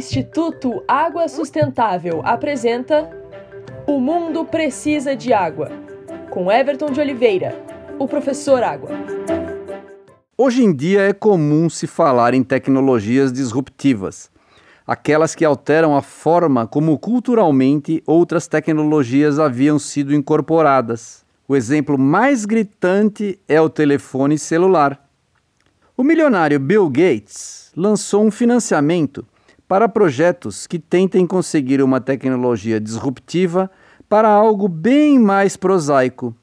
Instituto Água Sustentável apresenta O Mundo Precisa de Água, com Everton de Oliveira, o professor Água. Hoje em dia é comum se falar em tecnologias disruptivas, aquelas que alteram a forma como culturalmente outras tecnologias haviam sido incorporadas. O exemplo mais gritante é o telefone celular. O milionário Bill Gates lançou um financiamento para projetos que tentem conseguir uma tecnologia disruptiva para algo bem mais prosaico: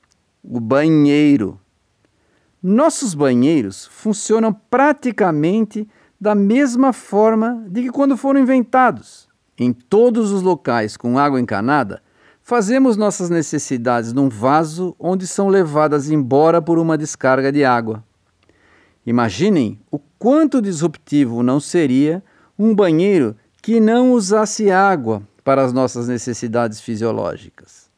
o banheiro. Nossos banheiros funcionam praticamente da mesma forma de que quando foram inventados. Em todos os locais com água encanada, fazemos nossas necessidades num vaso onde são levadas embora por uma descarga de água. Imaginem o quanto disruptivo não seria um banheiro que não usasse água para as nossas necessidades fisiológicas.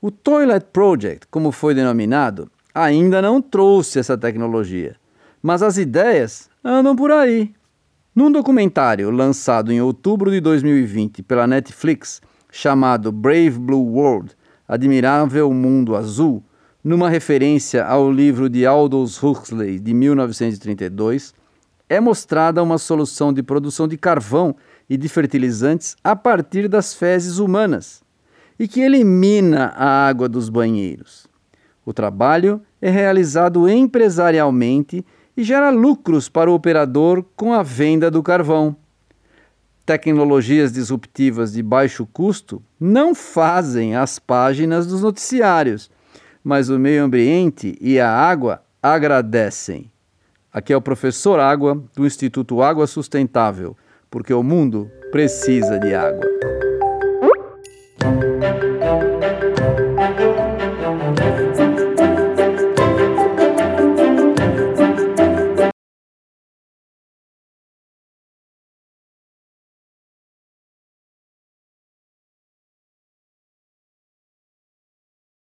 O Toilet Project, como foi denominado, ainda não trouxe essa tecnologia, mas as ideias andam por aí. Num documentário lançado em outubro de 2020 pela Netflix, chamado Brave Blue World Admirável Mundo Azul, numa referência ao livro de Aldous Huxley de 1932, é mostrada uma solução de produção de carvão e de fertilizantes a partir das fezes humanas e que elimina a água dos banheiros. O trabalho é realizado empresarialmente e gera lucros para o operador com a venda do carvão. Tecnologias disruptivas de baixo custo não fazem as páginas dos noticiários mas o meio ambiente e a água agradecem. Aqui é o professor Água do Instituto Água Sustentável, porque o mundo precisa de água.